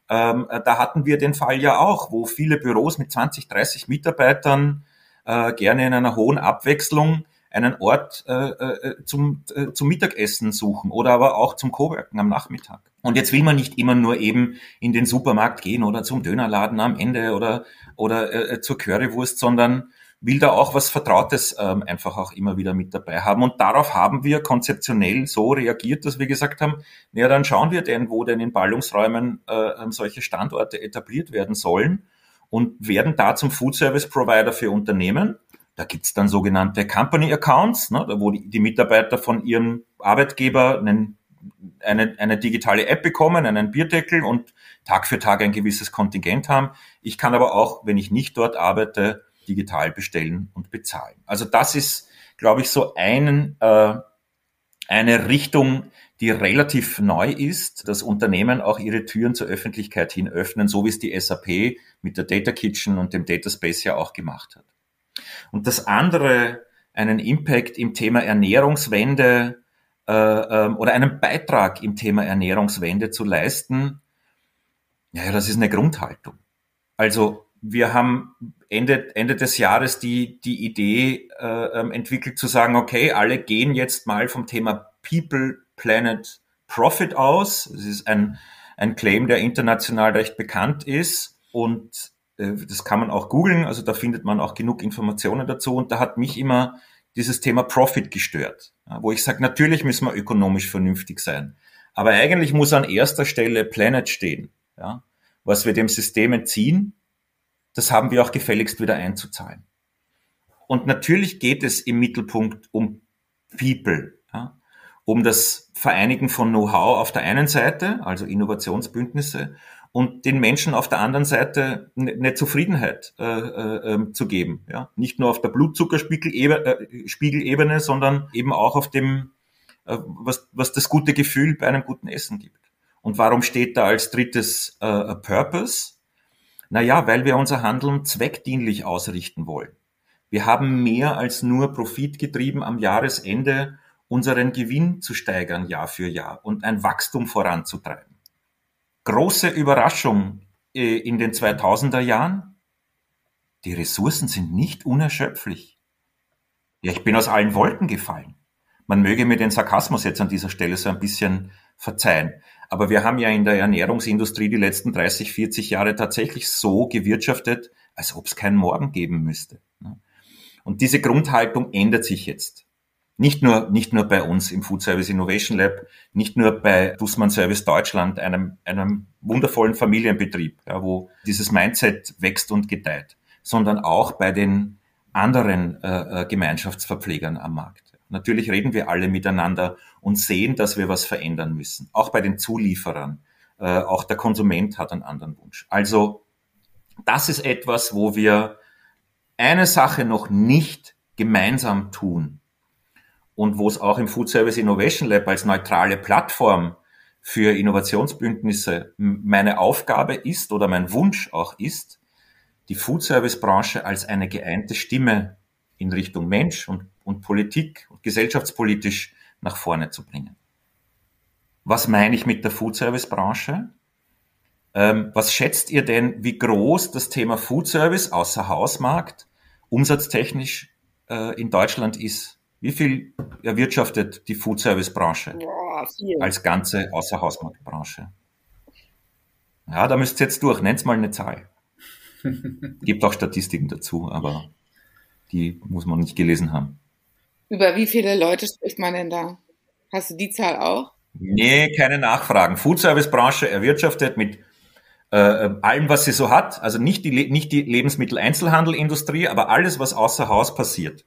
Ähm, äh, da hatten wir den Fall ja auch, wo viele Büros mit 20, 30 Mitarbeitern äh, gerne in einer hohen Abwechslung einen Ort äh, äh, zum, äh, zum Mittagessen suchen oder aber auch zum Coworken am Nachmittag. Und jetzt will man nicht immer nur eben in den Supermarkt gehen oder zum Dönerladen am Ende oder, oder äh, zur Currywurst, sondern will da auch was Vertrautes ähm, einfach auch immer wieder mit dabei haben. Und darauf haben wir konzeptionell so reagiert, dass wir gesagt haben, naja, dann schauen wir denn, wo denn in Ballungsräumen äh, solche Standorte etabliert werden sollen und werden da zum Food Service Provider für Unternehmen da gibt's dann sogenannte Company Accounts, ne, wo die, die Mitarbeiter von ihrem Arbeitgeber einen, eine, eine digitale App bekommen, einen Bierdeckel und Tag für Tag ein gewisses Kontingent haben. Ich kann aber auch, wenn ich nicht dort arbeite, digital bestellen und bezahlen. Also das ist, glaube ich, so einen, äh, eine Richtung, die relativ neu ist, dass Unternehmen auch ihre Türen zur Öffentlichkeit hin öffnen, so wie es die SAP mit der Data Kitchen und dem Data Space ja auch gemacht hat. Und das andere, einen Impact im Thema Ernährungswende äh, ähm, oder einen Beitrag im Thema Ernährungswende zu leisten, ja, das ist eine Grundhaltung. Also wir haben Ende, Ende des Jahres die, die Idee äh, ähm, entwickelt zu sagen, okay, alle gehen jetzt mal vom Thema People, Planet, Profit aus. Das ist ein, ein Claim, der international recht bekannt ist. Und äh, das kann man auch googeln, also da findet man auch genug Informationen dazu. Und da hat mich immer dieses Thema Profit gestört, wo ich sage, natürlich müssen wir ökonomisch vernünftig sein. Aber eigentlich muss an erster Stelle Planet stehen. Ja? Was wir dem System entziehen, das haben wir auch gefälligst wieder einzuzahlen. Und natürlich geht es im Mittelpunkt um People, ja? um das Vereinigen von Know-how auf der einen Seite, also Innovationsbündnisse, und den Menschen auf der anderen Seite eine Zufriedenheit äh, äh, ähm, zu geben. Ja? Nicht nur auf der Blutzuckerspiegelebene, äh, sondern eben auch auf dem, äh, was, was das gute Gefühl bei einem guten Essen gibt. Und warum steht da als drittes äh, Purpose? Naja, weil wir unser Handeln zweckdienlich ausrichten wollen. Wir haben mehr als nur Profit getrieben am Jahresende unseren Gewinn zu steigern Jahr für Jahr und ein Wachstum voranzutreiben große Überraschung äh, in den 2000er Jahren. Die Ressourcen sind nicht unerschöpflich. Ja, ich bin aus allen Wolken gefallen. Man möge mir den Sarkasmus jetzt an dieser Stelle so ein bisschen verzeihen. Aber wir haben ja in der Ernährungsindustrie die letzten 30, 40 Jahre tatsächlich so gewirtschaftet, als ob es keinen Morgen geben müsste. Und diese Grundhaltung ändert sich jetzt. Nicht nur, nicht nur bei uns im Food Service Innovation Lab, nicht nur bei Dussmann Service Deutschland, einem, einem wundervollen Familienbetrieb, ja, wo dieses Mindset wächst und gedeiht, sondern auch bei den anderen äh, äh, Gemeinschaftsverpflegern am Markt. Natürlich reden wir alle miteinander und sehen, dass wir was verändern müssen. Auch bei den Zulieferern. Äh, auch der Konsument hat einen anderen Wunsch. Also das ist etwas, wo wir eine Sache noch nicht gemeinsam tun und wo es auch im Food Service Innovation Lab als neutrale Plattform für Innovationsbündnisse meine Aufgabe ist oder mein Wunsch auch ist, die Food Service Branche als eine geeinte Stimme in Richtung Mensch und, und Politik und gesellschaftspolitisch nach vorne zu bringen. Was meine ich mit der Food Service Branche? Ähm, was schätzt ihr denn, wie groß das Thema Food Service außer Hausmarkt umsatztechnisch äh, in Deutschland ist? Wie viel erwirtschaftet die Food Service Branche als ganze Außerhausmarktbranche? Ja, da müsst ihr jetzt durch. Nennt mal eine Zahl. Gibt auch Statistiken dazu, aber die muss man nicht gelesen haben. Über wie viele Leute spricht man denn da? Hast du die Zahl auch? Nee, keine Nachfragen. Food Service Branche erwirtschaftet mit äh, allem, was sie so hat, also nicht die, nicht die Lebensmitteleinzelhandelindustrie, aber alles, was außer Haus passiert.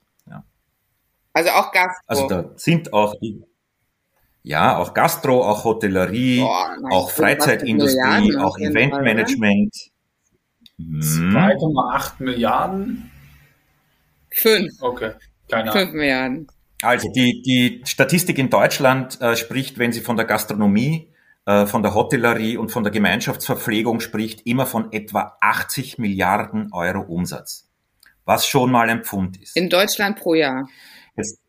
Also auch Gastro. Also da sind auch die, ja, auch Gastro, auch Hotellerie, Boah, auch Freizeitindustrie, auch Eventmanagement. 2,8 hm. Milliarden? Fünf. Okay, keine Ahnung. Fünf Milliarden. Also die, die Statistik in Deutschland äh, spricht, wenn sie von der Gastronomie, äh, von der Hotellerie und von der Gemeinschaftsverpflegung spricht, immer von etwa 80 Milliarden Euro Umsatz. Was schon mal ein Pfund ist. In Deutschland pro Jahr. Jetzt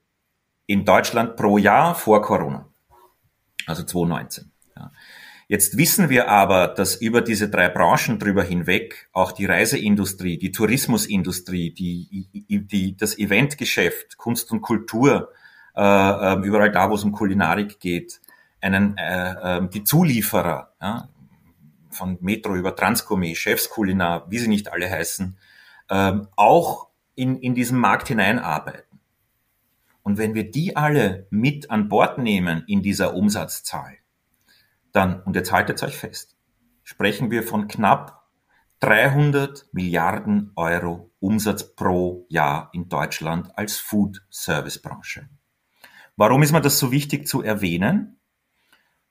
in Deutschland pro Jahr vor Corona. Also 2019. Ja. Jetzt wissen wir aber, dass über diese drei Branchen drüber hinweg auch die Reiseindustrie, die Tourismusindustrie, die, die, das Eventgeschäft, Kunst und Kultur, äh, ähm, überall da, wo es um Kulinarik geht, einen, äh, äh, die Zulieferer, ja, von Metro über Transgourmet, Chefskulinar, wie sie nicht alle heißen, äh, auch in, in diesem Markt hineinarbeiten. Und wenn wir die alle mit an Bord nehmen in dieser Umsatzzahl, dann, und jetzt haltet euch fest, sprechen wir von knapp 300 Milliarden Euro Umsatz pro Jahr in Deutschland als Food Service Branche. Warum ist mir das so wichtig zu erwähnen?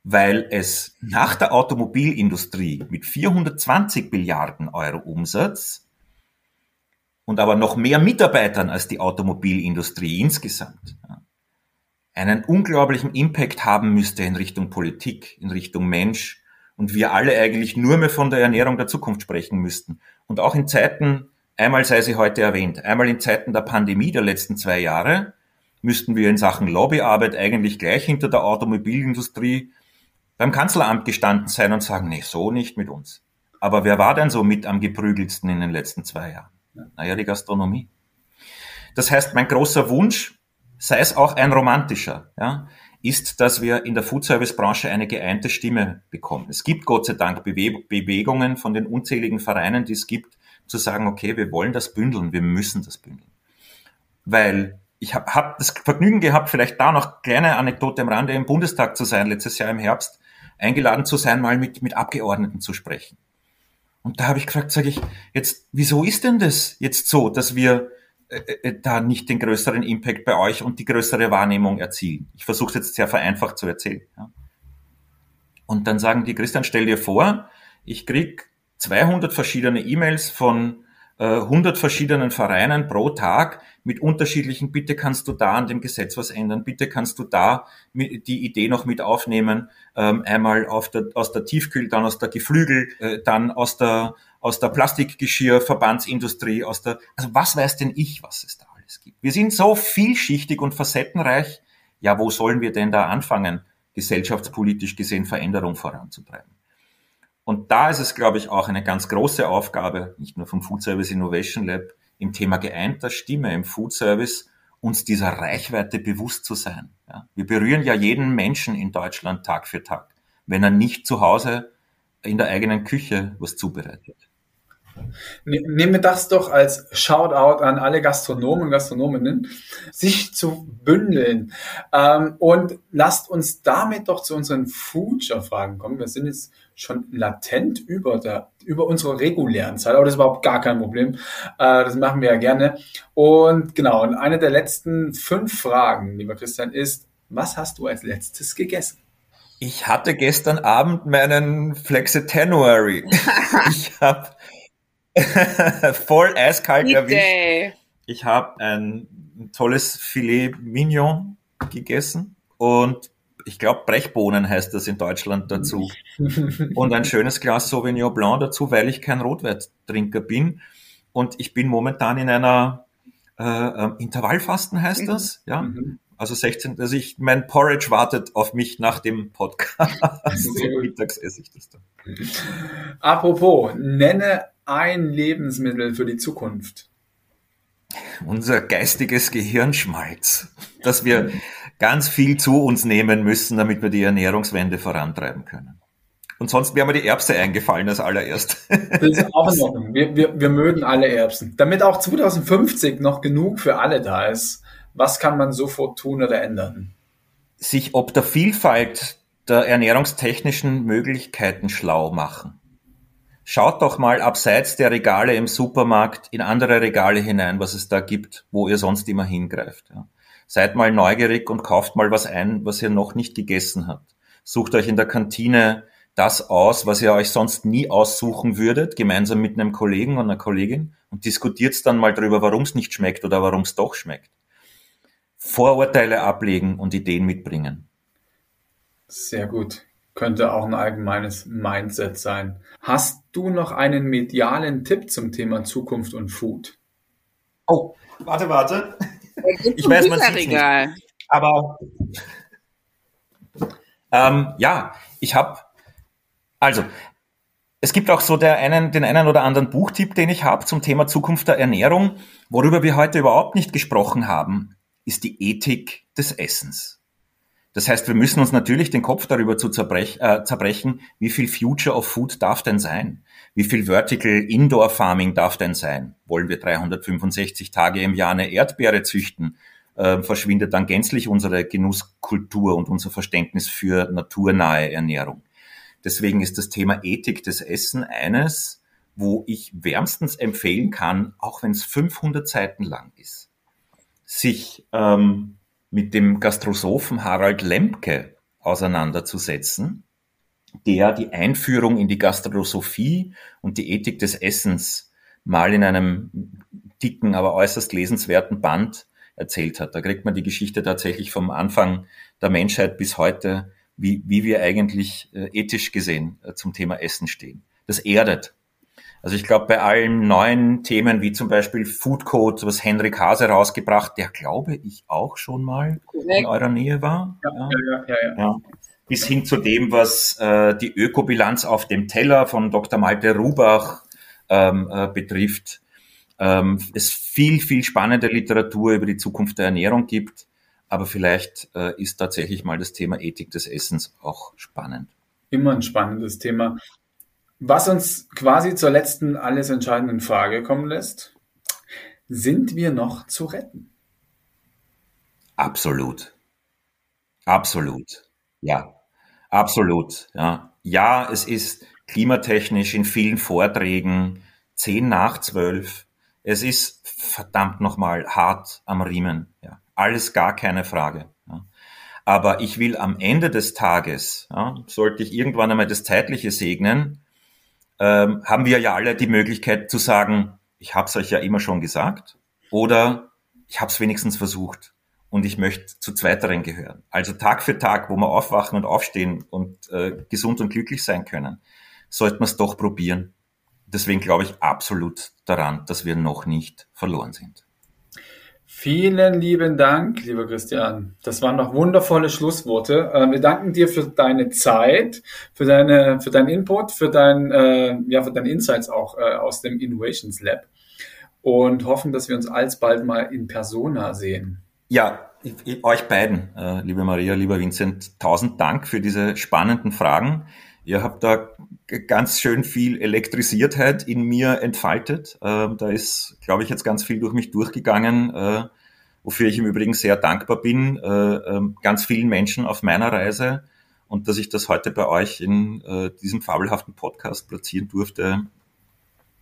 Weil es nach der Automobilindustrie mit 420 Milliarden Euro Umsatz und aber noch mehr Mitarbeitern als die Automobilindustrie insgesamt einen unglaublichen Impact haben müsste in Richtung Politik, in Richtung Mensch und wir alle eigentlich nur mehr von der Ernährung der Zukunft sprechen müssten. Und auch in Zeiten, einmal sei sie heute erwähnt, einmal in Zeiten der Pandemie der letzten zwei Jahre, müssten wir in Sachen Lobbyarbeit eigentlich gleich hinter der Automobilindustrie beim Kanzleramt gestanden sein und sagen, nee, so nicht mit uns. Aber wer war denn so mit am geprügelsten in den letzten zwei Jahren? Naja, die Gastronomie. Das heißt, mein großer Wunsch sei es auch ein romantischer, ja, ist, dass wir in der Foodservice-Branche eine geeinte Stimme bekommen. Es gibt Gott sei Dank Bewe Bewegungen von den unzähligen Vereinen, die es gibt, zu sagen, okay, wir wollen das bündeln, wir müssen das bündeln. Weil ich habe hab das Vergnügen gehabt, vielleicht da noch kleine Anekdote am Rande, im Bundestag zu sein, letztes Jahr im Herbst, eingeladen zu sein, mal mit, mit Abgeordneten zu sprechen. Und da habe ich gefragt, sage ich, jetzt, wieso ist denn das jetzt so, dass wir äh, äh, da nicht den größeren Impact bei euch und die größere Wahrnehmung erzielen. Ich versuche es jetzt sehr vereinfacht zu erzählen. Ja. Und dann sagen die, Christian, stell dir vor, ich krieg 200 verschiedene E-Mails von 100 verschiedenen Vereinen pro Tag mit unterschiedlichen, bitte kannst du da an dem Gesetz was ändern, bitte kannst du da die Idee noch mit aufnehmen, ähm, einmal der, aus der Tiefkühl, dann aus der Geflügel, äh, dann aus der aus der Plastikgeschirr, Verbandsindustrie, aus der, also was weiß denn ich, was es da alles gibt? Wir sind so vielschichtig und facettenreich. Ja, wo sollen wir denn da anfangen, gesellschaftspolitisch gesehen Veränderung voranzutreiben? Und da ist es, glaube ich, auch eine ganz große Aufgabe, nicht nur vom Food Service Innovation Lab, im Thema geeinter Stimme im Food Service, uns dieser Reichweite bewusst zu sein. Ja, wir berühren ja jeden Menschen in Deutschland Tag für Tag, wenn er nicht zu Hause in der eigenen Küche was zubereitet. Ne, nehmen wir das doch als Shoutout an alle Gastronomen und Gastronominnen, sich zu bündeln. Ähm, und lasst uns damit doch zu unseren Future-Fragen kommen. Wir sind jetzt schon latent über, der, über unserer regulären Zeit, aber das ist überhaupt gar kein Problem. Äh, das machen wir ja gerne. Und genau, und eine der letzten fünf Fragen, lieber Christian, ist, was hast du als letztes gegessen? Ich hatte gestern Abend meinen Flexitanuary. ich habe voll eiskalt erwischt. Ich habe ein tolles Filet Mignon gegessen und ich glaube Brechbohnen heißt das in Deutschland dazu. und ein schönes Glas Sauvignon Blanc dazu, weil ich kein Rotweittrinker bin. Und ich bin momentan in einer äh, äh Intervallfasten heißt das, ja. Mhm. Also 16, also ich, mein Porridge wartet auf mich nach dem Podcast. Mittags esse ich das dann. Apropos, nenne ein Lebensmittel für die Zukunft. Unser geistiges Gehirnschmalz, dass wir ganz viel zu uns nehmen müssen, damit wir die Ernährungswende vorantreiben können. Und sonst wäre mir die Erbse eingefallen als allererst. Das ist auch in Ordnung. Wir, wir, wir mögen alle Erbsen. Damit auch 2050 noch genug für alle da ist, was kann man sofort tun oder ändern? Sich ob der Vielfalt der ernährungstechnischen Möglichkeiten schlau machen. Schaut doch mal abseits der Regale im Supermarkt in andere Regale hinein, was es da gibt, wo ihr sonst immer hingreift. Ja. Seid mal neugierig und kauft mal was ein, was ihr noch nicht gegessen habt. Sucht euch in der Kantine das aus, was ihr euch sonst nie aussuchen würdet, gemeinsam mit einem Kollegen und einer Kollegin und diskutiert dann mal darüber, warum es nicht schmeckt oder warum es doch schmeckt. Vorurteile ablegen und Ideen mitbringen. Sehr gut. Könnte auch ein allgemeines Mindset sein. Hast du noch einen medialen Tipp zum Thema Zukunft und Food? Oh, warte, warte. Ich weiß, man sieht nicht. Aber ähm, ja, ich habe also es gibt auch so der einen, den einen oder anderen Buchtipp, den ich habe zum Thema Zukunft der Ernährung. Worüber wir heute überhaupt nicht gesprochen haben, ist die Ethik des Essens. Das heißt, wir müssen uns natürlich den Kopf darüber zu zerbrech, äh, zerbrechen, wie viel Future of Food darf denn sein? Wie viel Vertical Indoor Farming darf denn sein? Wollen wir 365 Tage im Jahr eine Erdbeere züchten? Äh, verschwindet dann gänzlich unsere Genusskultur und unser Verständnis für naturnahe Ernährung. Deswegen ist das Thema Ethik des Essen eines, wo ich wärmstens empfehlen kann, auch wenn es 500 Seiten lang ist, sich ähm, mit dem Gastrosophen Harald Lemke auseinanderzusetzen, der die Einführung in die Gastrosophie und die Ethik des Essens mal in einem dicken, aber äußerst lesenswerten Band erzählt hat. Da kriegt man die Geschichte tatsächlich vom Anfang der Menschheit bis heute wie, wie wir eigentlich äh, ethisch gesehen äh, zum Thema Essen stehen. Das erdet. Also ich glaube, bei allen neuen Themen, wie zum Beispiel Food Code, was Henrik Hase rausgebracht, der glaube ich auch schon mal in eurer Nähe war. Ja, ja. Ja, ja, ja, Bis hin zu dem, was äh, die Ökobilanz auf dem Teller von Dr. Malte Rubach ähm, äh, betrifft. Ähm, es viel, viel spannende Literatur über die Zukunft der Ernährung gibt. Aber vielleicht äh, ist tatsächlich mal das Thema Ethik des Essens auch spannend. Immer ein spannendes Thema. Was uns quasi zur letzten alles entscheidenden Frage kommen lässt. Sind wir noch zu retten? Absolut. Absolut. Ja. Absolut. Ja. Ja, es ist klimatechnisch in vielen Vorträgen zehn nach zwölf. Es ist verdammt nochmal hart am Riemen. Ja. Alles gar keine Frage. Ja. Aber ich will am Ende des Tages, ja, sollte ich irgendwann einmal das Zeitliche segnen, ähm, haben wir ja alle die Möglichkeit zu sagen, ich habe es euch ja immer schon gesagt oder ich habe es wenigstens versucht und ich möchte zu zweiteren gehören. Also Tag für Tag, wo wir aufwachen und aufstehen und äh, gesund und glücklich sein können, sollte man es doch probieren. Deswegen glaube ich absolut daran, dass wir noch nicht verloren sind. Vielen lieben Dank, lieber Christian. Das waren noch wundervolle Schlussworte. Äh, wir danken dir für deine Zeit, für deine, für deinen Input, für dein, äh, ja, für deine Insights auch äh, aus dem Innovations Lab und hoffen, dass wir uns alsbald mal in Persona sehen. Ja, euch beiden, liebe Maria, lieber Vincent, tausend Dank für diese spannenden Fragen. Ihr habt da ganz schön viel Elektrisiertheit in mir entfaltet. Äh, da ist, glaube ich, jetzt ganz viel durch mich durchgegangen, äh, wofür ich im Übrigen sehr dankbar bin, äh, ähm, ganz vielen Menschen auf meiner Reise und dass ich das heute bei euch in äh, diesem fabelhaften Podcast platzieren durfte.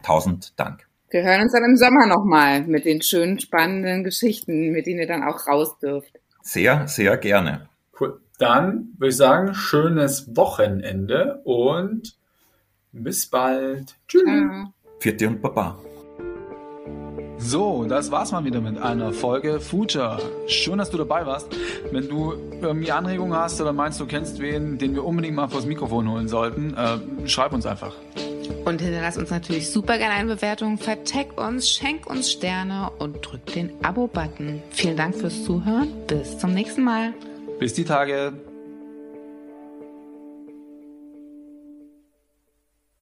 Tausend Dank. Wir hören uns dann im Sommer nochmal mit den schönen, spannenden Geschichten, mit denen ihr dann auch raus dürft. Sehr, sehr gerne. Cool. Dann würde ich sagen, schönes Wochenende und bis bald. Tschüss. Ja. Vierte und Baba. So, das war's mal wieder mit einer Folge Future. Schön, dass du dabei warst. Wenn du irgendwie Anregungen hast oder meinst, du kennst wen, den wir unbedingt mal vors Mikrofon holen sollten, äh, schreib uns einfach. Und hinterlass uns natürlich super gerne eine Bewertung, vertag uns, schenk uns Sterne und drück den Abo-Button. Vielen Dank fürs Zuhören. Bis zum nächsten Mal. Bis die Tage.